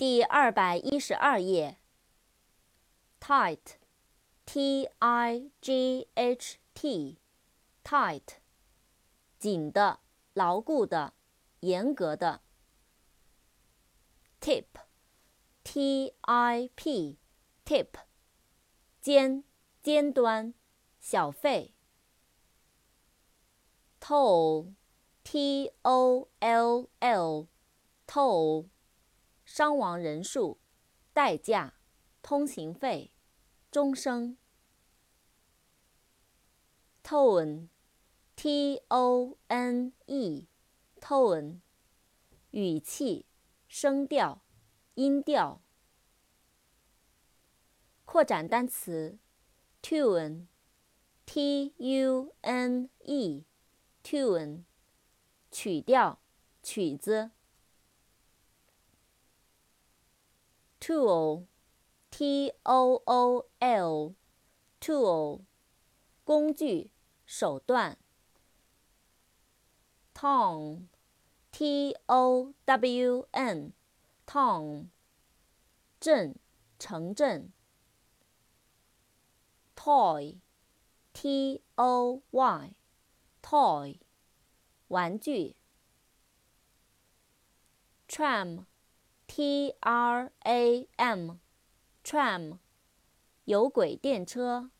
第二百一十二页。tight，t-i-g-h-t，tight，紧的、牢固的、严格的。tip，t-i-p，tip，尖、尖端、小费。toll，t-o-l-l，toll，伤亡人数、代价、通行费、钟声。tone，t-o-n-e，tone，语气、声调、音调。扩展单词，tune，t-u-n-e。tune，曲调，曲子。tool，t-o-o-l，tool，工具，手段。town，t-o-w-n，town，镇，城镇。toy，t-o-y。toy，玩具。tram tram，tram，有轨电车。